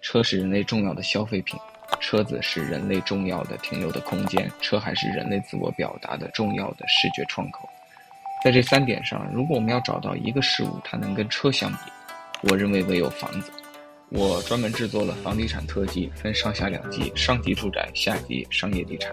车是人类重要的消费品，车子是人类重要的停留的空间，车还是人类自我表达的重要的视觉窗口。在这三点上，如果我们要找到一个事物，它能跟车相比，我认为唯有房子。我专门制作了房地产特辑，分上下两集，上集住宅，下集商业地产。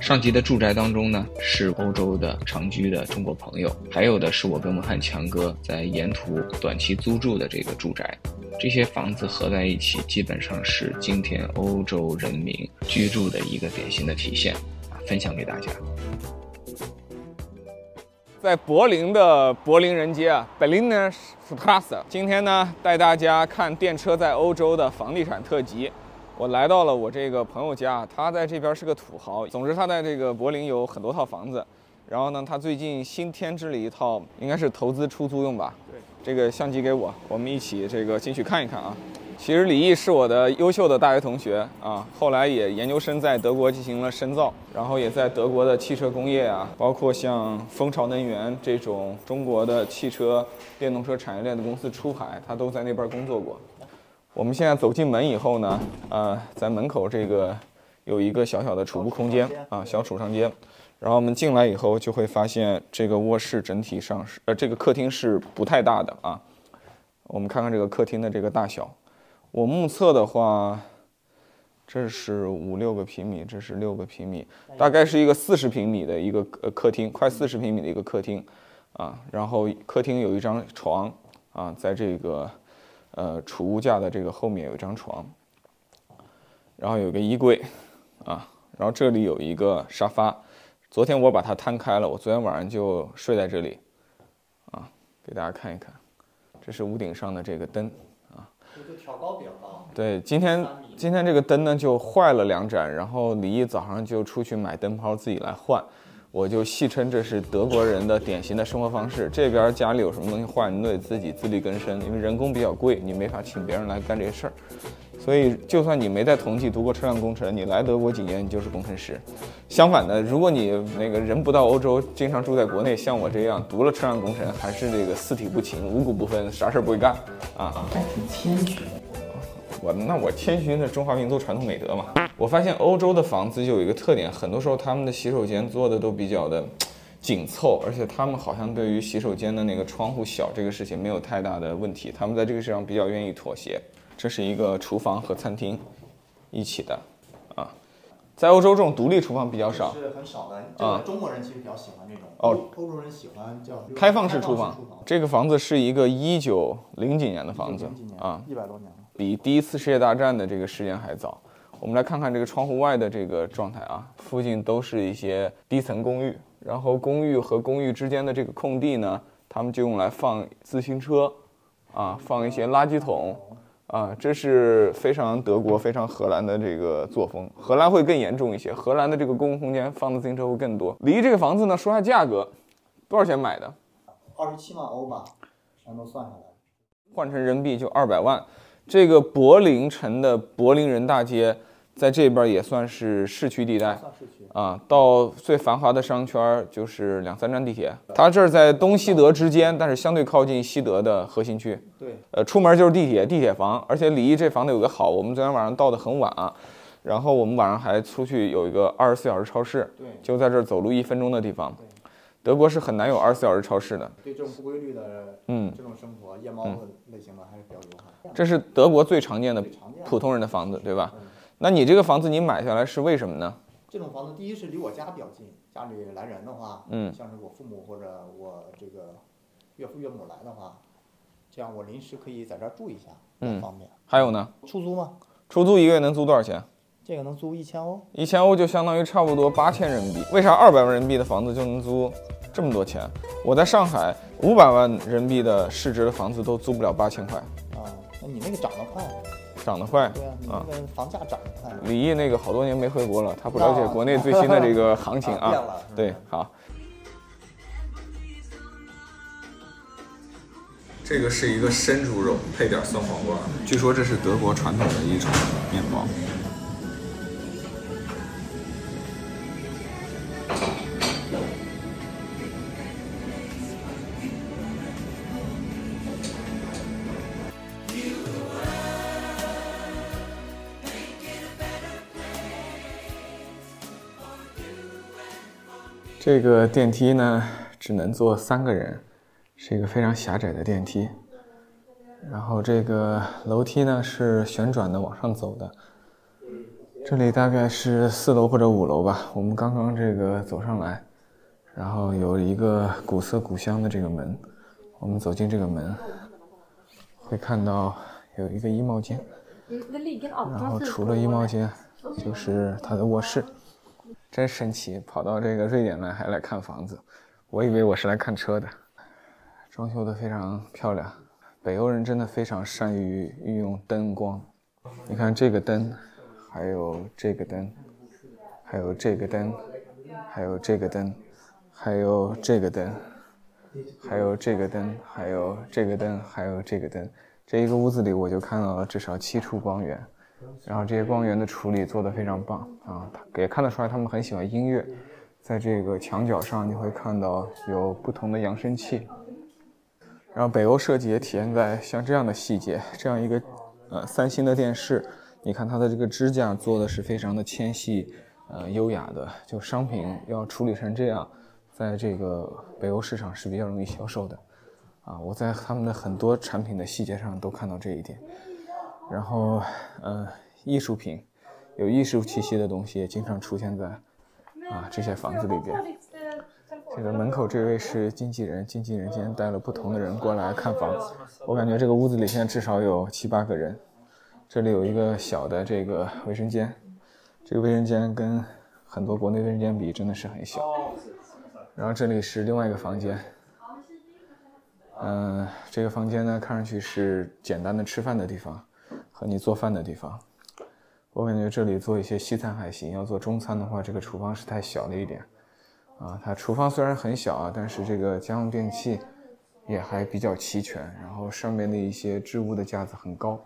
上集的住宅当中呢，是欧洲的长居的中国朋友，还有的是我跟文汉强哥在沿途短期租住的这个住宅。这些房子合在一起，基本上是今天欧洲人民居住的一个典型的体现，分享给大家。在柏林的柏林人街啊，Berliner Straße。今天呢，带大家看电车在欧洲的房地产特辑。我来到了我这个朋友家，他在这边是个土豪。总之，他在这个柏林有很多套房子。然后呢，他最近新添置了一套，应该是投资出租用吧？对。这个相机给我，我们一起这个进去看一看啊。其实李毅是我的优秀的大学同学啊，后来也研究生在德国进行了深造，然后也在德国的汽车工业啊，包括像蜂巢能源这种中国的汽车电动车产业链的公司出海，他都在那边工作过。我们现在走进门以后呢，呃，在门口这个有一个小小的储物空间啊，小储藏间。然后我们进来以后就会发现这个卧室整体上是，呃，这个客厅是不太大的啊。我们看看这个客厅的这个大小。我目测的话，这是五六个平米，这是六个平米，大概是一个四十平米的一个呃客厅，快四十平米的一个客厅，啊，然后客厅有一张床，啊，在这个呃储物架的这个后面有一张床，然后有个衣柜，啊，然后这里有一个沙发，昨天我把它摊开了，我昨天晚上就睡在这里，啊，给大家看一看，这是屋顶上的这个灯。就调高比较高。对，今天今天这个灯呢就坏了两盏，然后李毅早上就出去买灯泡自己来换，我就戏称这是德国人的典型的生活方式。这边家里有什么东西坏，你都得自己自力更生，因为人工比较贵，你没法请别人来干这些事儿。所以，就算你没在同济读过车辆工程，你来德国几年，你就是工程师。相反的，如果你那个人不到欧洲，经常住在国内，像我这样读了车辆工程，还是这个四体不勤，五谷不分，啥事儿不会干啊？还挺谦虚。我那我谦虚是中华民族传统美德嘛。我发现欧洲的房子就有一个特点，很多时候他们的洗手间做的都比较的紧凑，而且他们好像对于洗手间的那个窗户小这个事情没有太大的问题，他们在这个事上比较愿意妥协。这是一个厨房和餐厅一起的，啊，在欧洲这种独立厨房比较少，是很少的。啊，中国人其实比较喜欢这种。哦，欧洲人喜欢叫开放式厨房。这个房子是一个一九零几年的房子，啊，一百多年了，比第一次世界大战的这个时间还早。我们来看看这个窗户外的这个状态啊，附近都是一些低层公寓，然后公寓和公寓之间的这个空地呢，他们就用来放自行车，啊，放一些垃圾桶。啊，这是非常德国、非常荷兰的这个作风。荷兰会更严重一些，荷兰的这个公共空间放的自行车会更多。离这个房子呢，说下价格，多少钱买的？二十七万欧吧，全都算下来，换成人民币就二百万。这个柏林城的柏林人大街。在这边也算是市区地带，啊，到最繁华的商圈就是两三站地铁。它这儿在东西德之间，但是相对靠近西德的核心区。对，呃，出门就是地铁，地铁房。而且李毅这房子有个好，我们昨天晚上到的很晚啊，然后我们晚上还出去有一个二十四小时超市，对，就在这儿走路一分钟的地方。德国是很难有二十四小时超市的。对这种不规律的，嗯，这种生活夜猫子类型的还是比较友好。这是德国最常见的普通人的房子，对吧？那你这个房子你买下来是为什么呢？这种房子，第一是离我家比较近，家里来人的话，嗯，像是我父母或者我这个岳父岳母来的话，这样我临时可以在这儿住一下，嗯，方便。还有呢？出租吗？出租一个月能租多少钱？这个能租一千欧。一千欧就相当于差不多八千人民币。为啥二百万人民币的房子就能租这么多钱？我在上海五百万人民币的市值的房子都租不了八千块。啊，那你那个涨得快。涨得快，对啊，啊，房价涨得快。李毅那个好多年没回国了，他不了解国内最新的这个行情啊。对，好。这个是一个生猪肉，配点酸黄瓜，据说这是德国传统的一种面包。这个电梯呢，只能坐三个人，是一个非常狭窄的电梯。然后这个楼梯呢是旋转的往上走的。这里大概是四楼或者五楼吧。我们刚刚这个走上来，然后有一个古色古香的这个门。我们走进这个门，会看到有一个衣帽间。然后除了衣帽间，就是他的卧室。真神奇，跑到这个瑞典来还来看房子，我以为我是来看车的。装修的非常漂亮，北欧人真的非常善于运用灯光。你看这个灯，还有这个灯，还有这个灯，还有这个灯，还有这个灯，还有这个灯，还有这个灯，还有这个灯。这一个屋子里，我就看到了至少七处光源。然后这些光源的处理做得非常棒啊，也看得出来他们很喜欢音乐。在这个墙角上，你会看到有不同的扬声器。然后北欧设计也体现在像这样的细节，这样一个呃三星的电视，你看它的这个支架做的是非常的纤细，呃优雅的。就商品要处理成这样，在这个北欧市场是比较容易销售的。啊，我在他们的很多产品的细节上都看到这一点。然后，呃，艺术品，有艺术气息的东西也经常出现在啊这些房子里边。这个门口这位是经纪人，经纪人今天带了不同的人过来看房。我感觉这个屋子里现在至少有七八个人。这里有一个小的这个卫生间，这个卫生间跟很多国内卫生间比真的是很小。然后这里是另外一个房间。嗯，这个房间呢，看上去是简单的吃饭的地方。和你做饭的地方，我感觉这里做一些西餐还行。要做中餐的话，这个厨房是太小了一点。啊，它厨房虽然很小啊，但是这个家用电器也还比较齐全。然后上面的一些置物的架子很高。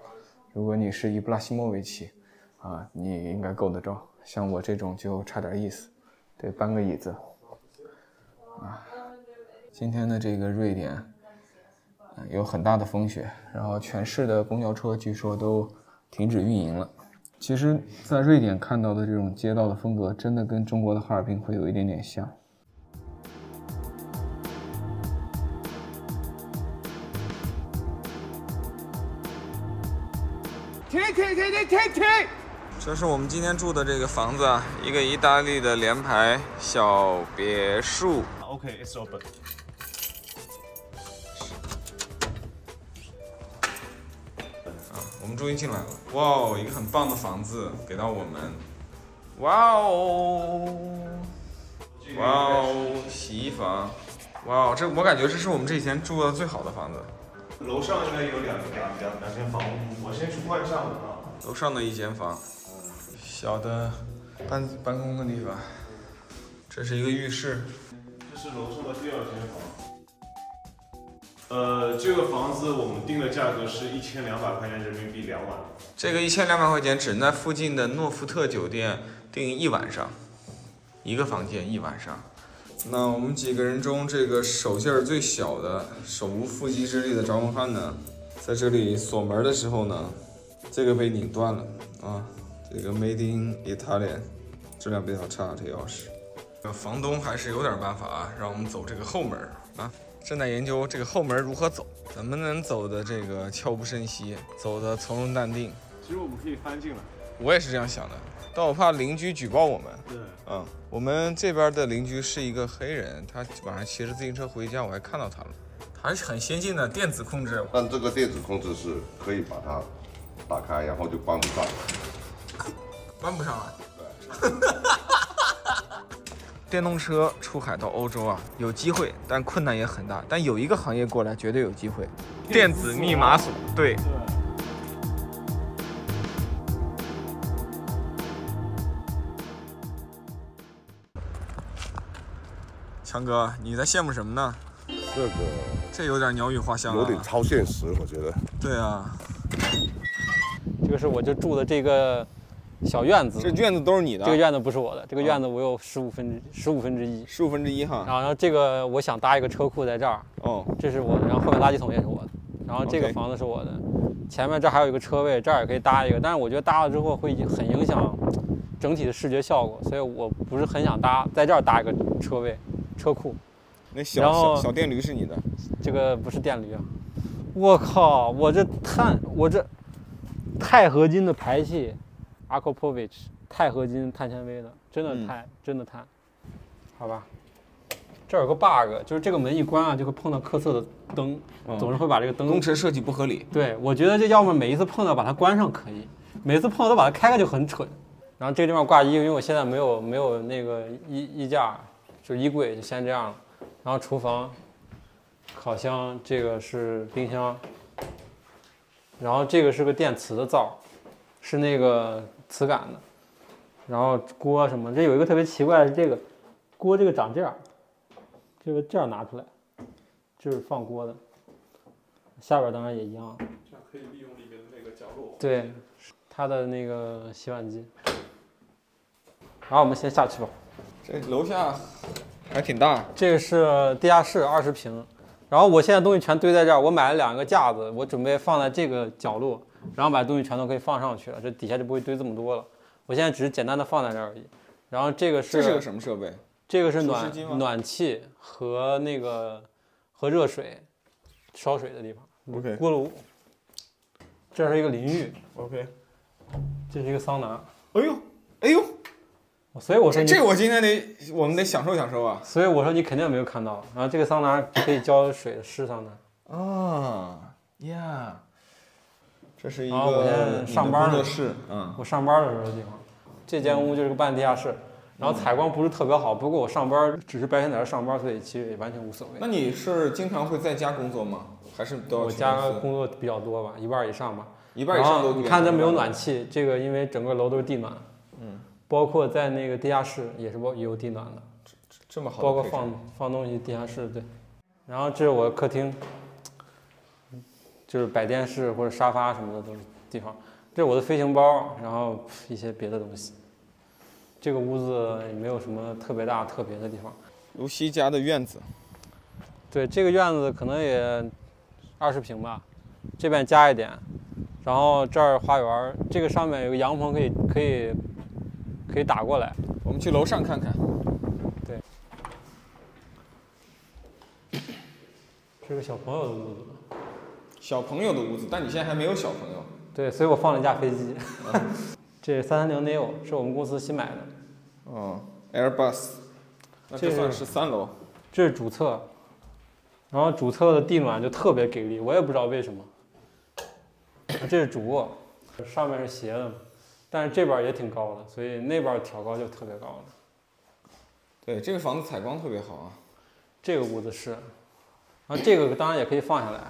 如果你是以布拉西莫维奇，啊，你应该够得着。像我这种就差点意思，得搬个椅子。啊，今天的这个瑞典。有很大的风雪，然后全市的公交车据说都停止运营了。其实，在瑞典看到的这种街道的风格，真的跟中国的哈尔滨会有一点点像。停停停停停停！这是我们今天住的这个房子啊，一个意大利的联排小别墅。OK，it's open。终于进来了，哇哦，一个很棒的房子给到我们，哇哦，哇哦，洗衣房，哇哦，这我感觉这是我们这几天住的最好的房子。楼上应该有两两两两间房，我先去换上啊。楼上的一间房，小的办办公的地方，这是一个浴室，这是楼上的第二间房。呃，这个房子我们定的价格是一千两百块钱人民币两晚。这个一千两百块钱只能在附近的诺福特酒店订一晚上，一个房间一晚上。那我们几个人中，这个手劲儿最小的、手无缚鸡之力的张文翰呢，在这里锁门的时候呢，这个被拧断了啊。这个 Made in Italy，质量比较差，这钥匙。房东还是有点办法啊，让我们走这个后门啊。正在研究这个后门如何走，怎么能走的这个悄无声息，走的从容淡定。其实我们可以翻进来，我也是这样想的，但我怕邻居举报我们。对，嗯，我们这边的邻居是一个黑人，他晚上骑着自行车回家，我还看到他了，还是很先进的电子控制。但这个电子控制是可以把它打开，然后就关不上，关不上了。对。电动车出海到欧洲啊，有机会，但困难也很大。但有一个行业过来，绝对有机会。电子密码锁，对。强哥，你在羡慕什么呢？这个，这有点鸟语花香有点超现实，我觉得。对啊。这个是我就住的这个。小院子，这院子都是你的。这个院子不是我的，这个院子我有十五分之十五分之一，十五分之一哈。然后这个我想搭一个车库在这儿，哦，这是我的。然后后面垃圾桶也是我的。然后这个房子是我的，前面这还有一个车位，这儿也可以搭一个。但是我觉得搭了之后会很影响整体的视觉效果，所以我不是很想搭在这儿搭一个车位。车库。那小小小电驴是你的？这个不是电驴啊！我靠，我这碳，我这钛合金的排气 a k o p o v i c h 钛合金碳纤维的，真的钛，真的碳。好吧，这有个 bug，就是这个门一关啊，就会碰到客色的灯，总是会把这个灯。工程设计不合理。对，我觉得这要么每一次碰到把它关上可以，每次碰到都把它开开就很蠢。然后这个地方挂衣，因为我现在没有没有那个衣衣架，就是衣柜，就先这样了。然后厨房、烤箱，这个是冰箱，然后这个是个电磁的灶，是那个磁感的。然后锅什么，这有一个特别奇怪的是这个锅，这个长这样，这个这样拿出来，这是放锅的。下边当然也一样。这样可以利用里面的那个角落。对，它的那个洗碗机。然后我们先下去吧。这楼下。还挺大，这个是地下室，二十平。然后我现在东西全堆在这儿，我买了两个架子，我准备放在这个角落，然后把东西全都可以放上去了，这底下就不会堆这么多了。我现在只是简单的放在这儿而已。然后这个是这是个什么设备？这个是暖暖气和那个和热水烧水的地方。OK。锅炉。这是一个淋浴。OK。这是一个桑拿。哎呦，哎呦。所以我说这我今天得我们得享受享受啊！所以我说你肯定没有看到。然后这个桑拿可以浇水的湿桑拿。啊呀，这是一个我在上班的室，嗯，我上班的时候的地方。这间屋就是个半地下室，然后采光不是特别好。不过我上班只是白天在这上班，所以其实也完全无所谓。那你是经常会在家工作吗？还是都要我家工作比较多吧，一半以上吧。一半以上都。你看这没有暖气，这个因为整个楼都是地暖。嗯包括在那个地下室也是包有地暖的，这这么好，包括放放东西地下室对，然后这是我客厅，就是摆电视或者沙发什么的都是地方，这是我的飞行包，然后一些别的东西。这个屋子也没有什么特别大特别的地方。卢西家的院子，对这个院子可能也二十平吧，这边加一点，然后这儿花园，这个上面有个阳棚可以可以。可以打过来，我们去楼上看看。对，是个小朋友的屋子。小朋友的屋子，但你现在还没有小朋友。对，所以我放了一架飞机。这三三零 neo 是我们公司新买的。哦，Airbus。那这算是三楼。这是主侧，然后主侧的地暖就特别给力，我也不知道为什么。这是主卧，上面是斜的。但是这边也挺高的，所以那边挑高就特别高了。对，这个房子采光特别好啊。这个屋子是，然后这个当然也可以放下来。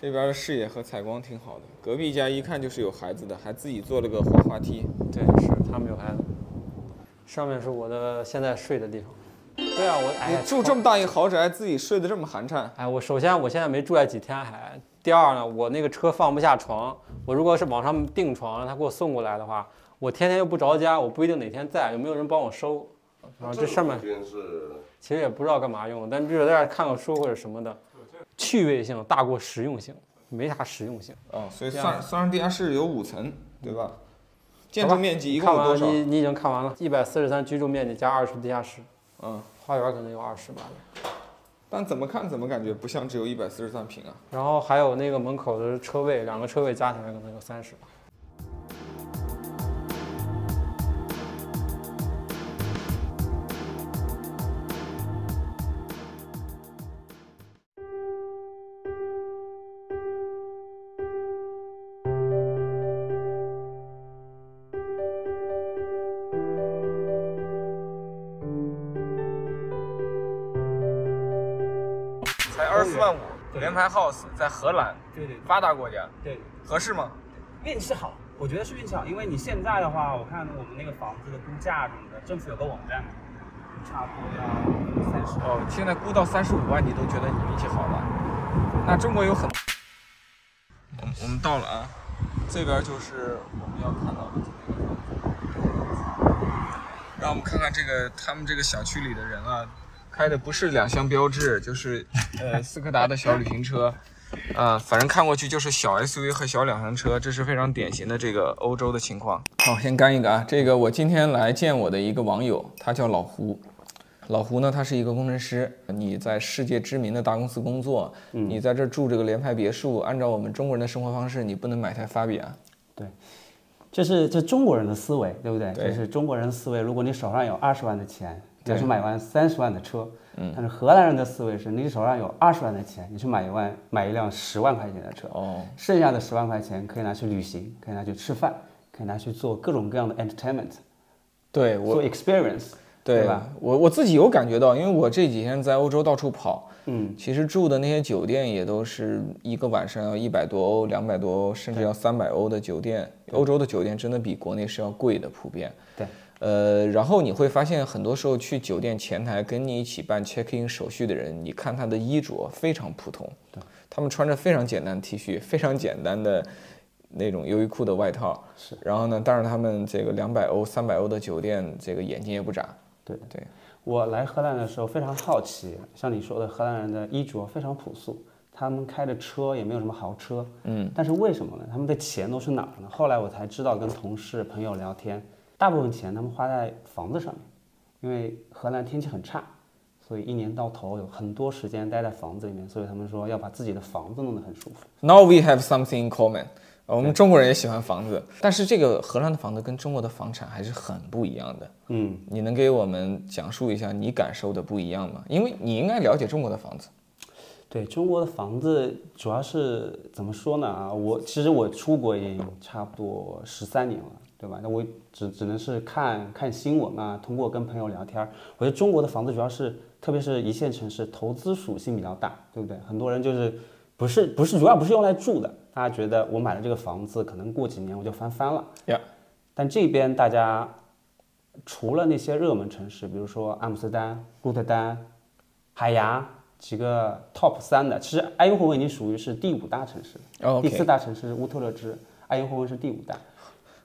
这边的视野和采光挺好的，隔壁家一看就是有孩子的，还自己做了个滑滑梯。对，是他们有孩子。上面是我的现在睡的地方。对啊，我哎，住这么大一豪宅，自己睡得这么寒碜。哎，我首先我现在没住在几天还。第二呢，我那个车放不下床，我如果是往上订床，让他给我送过来的话，我天天又不着家，我不一定哪天在，有没有人帮我收？然后这上面其实也不知道干嘛用，但就是在这看个书或者什么的，趣味性大过实用性，没啥实用性。哦，所以三三上地下室有五层，对吧？建筑面积一共多少？你你已经看完了，一百四十三居住面积加二十地下室，嗯，花园可能有二十吧。但怎么看怎么感觉不像只有一百四十三平啊？然后还有那个门口的车位，两个车位加起来可能有三十吧。联排 house 在荷兰，对对，发达国家，对，合适吗？运气好，我觉得是运气好，因为你现在的话，我看我们那个房子的估价什么的，政府有个网站，差不多要三十。哦，现在估到三十五万，你都觉得你运气好了？那中国有很，我我们到了啊，这边就是我们要看到的这个房子，让我们看看这个他们这个小区里的人啊。开的不是两厢标致，就是呃斯柯达的小旅行车，啊，反正看过去就是小 SUV 和小两厢车，这是非常典型的这个欧洲的情况。好，先干一个啊，这个我今天来见我的一个网友，他叫老胡。老胡呢，他是一个工程师，你在世界知名的大公司工作，你在这住这个联排别墅，按照我们中国人的生活方式，你不能买台法比啊。对，这是这中国人的思维，对不对？对这是中国人的思维。如果你手上有二十万的钱，你要去买完三十万的车。嗯。但是荷兰人的思维是，你手上有二十万的钱，你去买一万买一辆十万块钱的车。哦。剩下的十万块钱可以拿去旅行，可以拿去吃饭，可以拿去做各种各样的 entertainment，对我做 experience。对对吧？我我自己有感觉到，因为我这几天在欧洲到处跑，嗯，其实住的那些酒店也都是一个晚上要一百多欧、两百多欧，甚至要三百欧的酒店。欧洲的酒店真的比国内是要贵的，普遍。对。呃，然后你会发现，很多时候去酒店前台跟你一起办 check in 手续的人，你看他的衣着非常普通，对，他们穿着非常简单的 T 恤，非常简单的那种优衣库的外套，是。然后呢，但是他们这个两百欧、三百欧的酒店，这个眼睛也不眨。对对。我来荷兰的时候非常好奇，像你说的，荷兰人的衣着非常朴素，他们开的车也没有什么豪车，嗯，但是为什么呢？他们的钱都是哪儿呢？后来我才知道，跟同事朋友聊天，大部分钱他们花在房子上面，因为荷兰天气很差，所以一年到头有很多时间待在房子里面，所以他们说要把自己的房子弄得很舒服。Now we have something in common。我们中国人也喜欢房子，但是这个荷兰的房子跟中国的房产还是很不一样的。嗯，你能给我们讲述一下你感受的不一样吗？因为你应该了解中国的房子。对中国的房子，主要是怎么说呢？啊，我其实我出国也差不多十三年了，对吧？那我只只能是看看新闻啊，通过跟朋友聊天儿。我觉得中国的房子主要是，特别是一线城市，投资属性比较大，对不对？很多人就是不是不是主要不是用来住的，大家觉得我买了这个房子，可能过几年我就翻番了。呀，但这边大家除了那些热门城市，比如说阿姆斯特丹、鹿特丹、海牙几个 top 三的，其实埃因霍温已经属于是第五大城市第四大城市是乌特勒支，埃因霍温是第五大，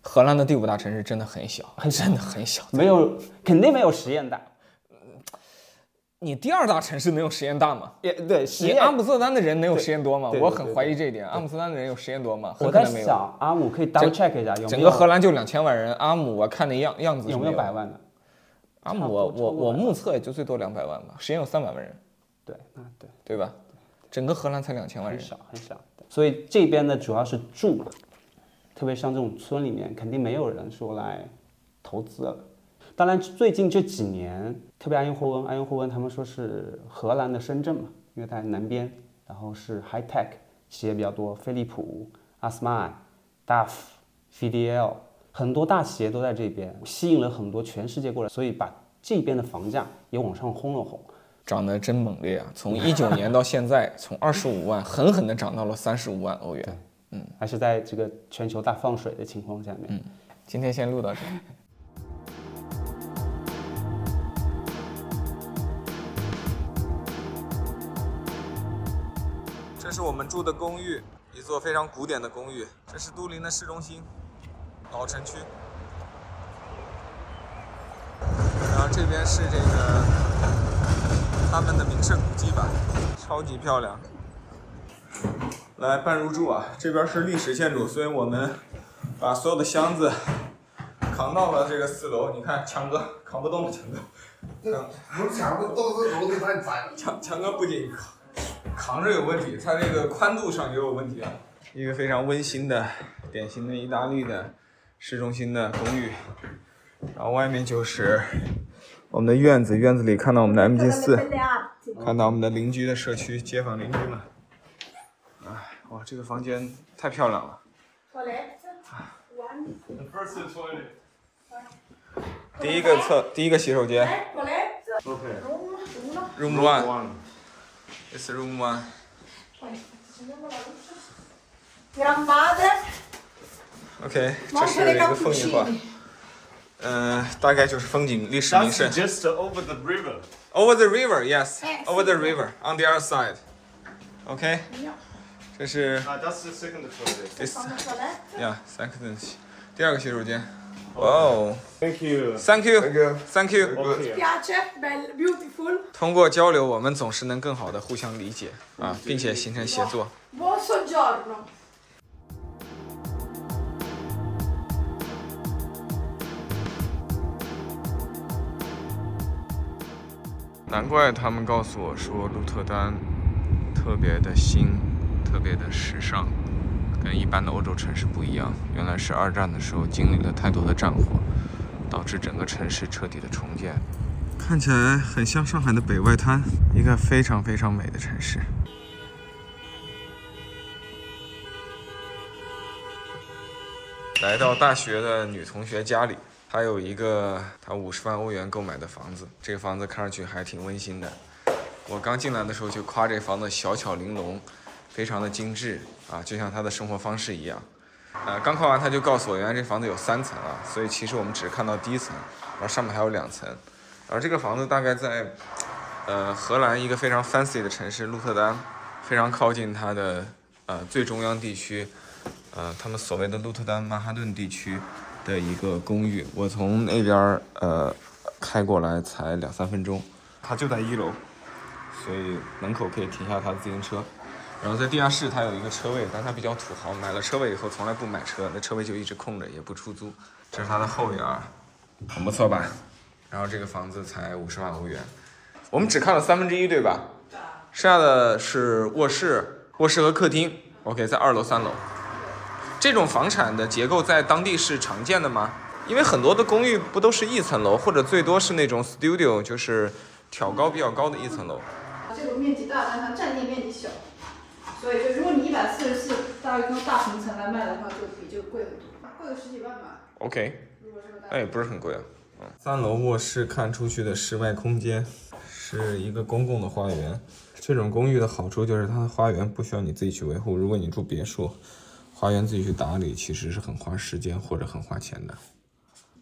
荷兰的第五大城市真的很小，真的很小。没有肯定没有实验大。你第二大城市能有实验大吗？也对，实验你阿姆斯特丹的人能有实验多吗？我很怀疑这一点。阿姆斯特丹的人有实验多吗？我在。想阿姆可以 double check 一下有没整个荷兰就两千万人，阿姆我看那样样子有没有有百万的？阿姆我我我目测也就最多两百万吧，实验有三百万人，对，那对。对吧？整个荷兰才两千万人很人。少很少，所以这边呢主要是住，特别像这种村里面，肯定没有人说来投资了。当然，最近这几年，特别爱因霍温，埃因霍温他们说是荷兰的深圳嘛，因为它在南边，然后是 high tech 企业比较多，飞利浦、阿斯麦、DAF、VDL，很多大企业都在这边，吸引了很多全世界过来，所以把这边的房价也往上轰了轰。涨得真猛烈啊！从一九年到现在，从二十五万狠狠地涨到了三十五万欧元。还是在这个全球大放水的情况下面，今天先录到这里。这是我们住的公寓，一座非常古典的公寓。这是都灵的市中心，老城区。然后这边是这个他们的名胜古迹吧，超级漂亮。来办入住啊！这边是历史建筑，所以我们把所有的箱子扛到了这个四楼。你看，强哥扛不动了，强哥。强我想不都是楼梯太窄。强强哥不仅扛扛着有问题，他这个宽度上也有问题啊。一个非常温馨的、典型的意大利的市中心的公寓，然后外面就是我们的院子，院子里看到我们的 MG 四，看到我们的邻居的社区、街坊邻居们。哎，哇，这个房间太漂亮了。第一个厕，第一个洗手间 Okay.，Room One。This is room one。Gran madre, OK，这是一个风景画嗯、大概就是风景历史名胜。just over the river. Over the river, yes. Over the river, on the other side. OK，Ja. 这是 Uh, that's the second toilet. this Fanno toilette. yeah second 第二个洗手间。哇哦 Thank you.，Thank you, Thank you. Thank you。Beautiful. 通过交流，我们总是能更好的互相理解啊，并且形成协作。Buon soggiorno. 难怪他们告诉我说鹿特丹特别的新，特别的时尚，跟一般的欧洲城市不一样。原来是二战的时候经历了太多的战火，导致整个城市彻底的重建。看起来很像上海的北外滩，一个非常非常美的城市。来到大学的女同学家里，她有一个她五十万欧元购买的房子，这个房子看上去还挺温馨的。我刚进来的时候就夸这房子小巧玲珑，非常的精致啊，就像他的生活方式一样。呃，刚夸完他就告诉我，原来这房子有三层啊，所以其实我们只看到第一层，然后上面还有两层。而这个房子大概在呃荷兰一个非常 fancy 的城市鹿特丹，非常靠近它的呃最中央地区。呃，他们所谓的鹿特丹曼哈顿地区的一个公寓，我从那边呃开过来才两三分钟，它就在一楼，所以门口可以停下他的自行车。然后在地下室，它有一个车位，但它比较土豪，买了车位以后从来不买车，那车位就一直空着，也不出租。这是它的后院，很不错吧？然后这个房子才五十万欧元，我们只看了三分之一，对吧？剩下的是卧室、卧室和客厅。OK，在二楼、三楼。这种房产的结构在当地是常见的吗？因为很多的公寓不都是一层楼，或者最多是那种 studio，就是挑高比较高的一层楼。这个面积大，但它占地面积小，所以就如果你一百四十四大一栋大平层来卖的话，就比这个贵很多，贵个十几万吧。OK，那也不是很贵啊。嗯，三楼卧室看出去的室外空间是一个公共的花园。这种公寓的好处就是它的花园不需要你自己去维护。如果你住别墅，花园自己去打理其实是很花时间或者很花钱的。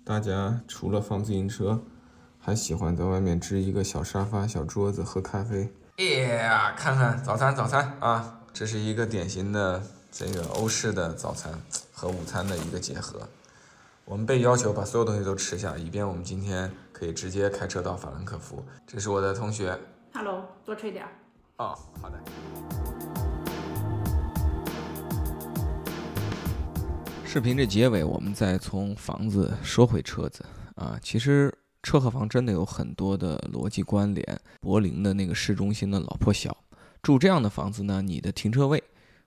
大家除了放自行车，还喜欢在外面支一个小沙发、小桌子喝咖啡。耶，看看早餐，早餐啊，这是一个典型的这个欧式的早餐和午餐的一个结合。我们被要求把所有东西都吃下，以便我们今天可以直接开车到法兰克福。这是我的同学。Hello，多吃一点。哦，好的。视频这结尾，我们再从房子说回车子啊。其实车和房真的有很多的逻辑关联。柏林的那个市中心的老破小，住这样的房子呢，你的停车位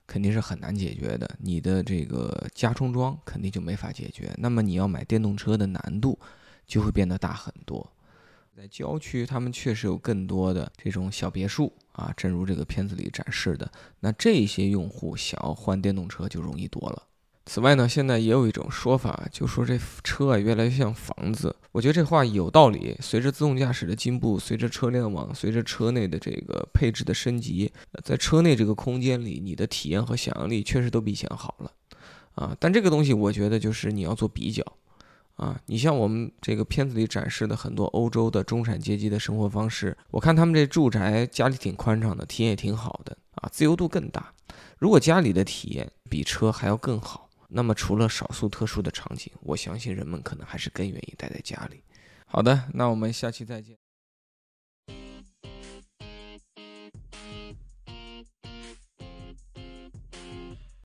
肯定是很难解决的，你的这个加充桩肯定就没法解决。那么你要买电动车的难度就会变得大很多。在郊区，他们确实有更多的这种小别墅啊，正如这个片子里展示的。那这些用户想要换电动车就容易多了。此外呢，现在也有一种说法，就说这车啊越来越像房子。我觉得这话有道理。随着自动驾驶的进步，随着车联网，随着车内的这个配置的升级，在车内这个空间里，你的体验和想象力确实都比以前好了啊。但这个东西，我觉得就是你要做比较啊。你像我们这个片子里展示的很多欧洲的中产阶级的生活方式，我看他们这住宅家里挺宽敞的，体验也挺好的啊，自由度更大。如果家里的体验比车还要更好。那么，除了少数特殊的场景，我相信人们可能还是更愿意待在家里。好的，那我们下期再见。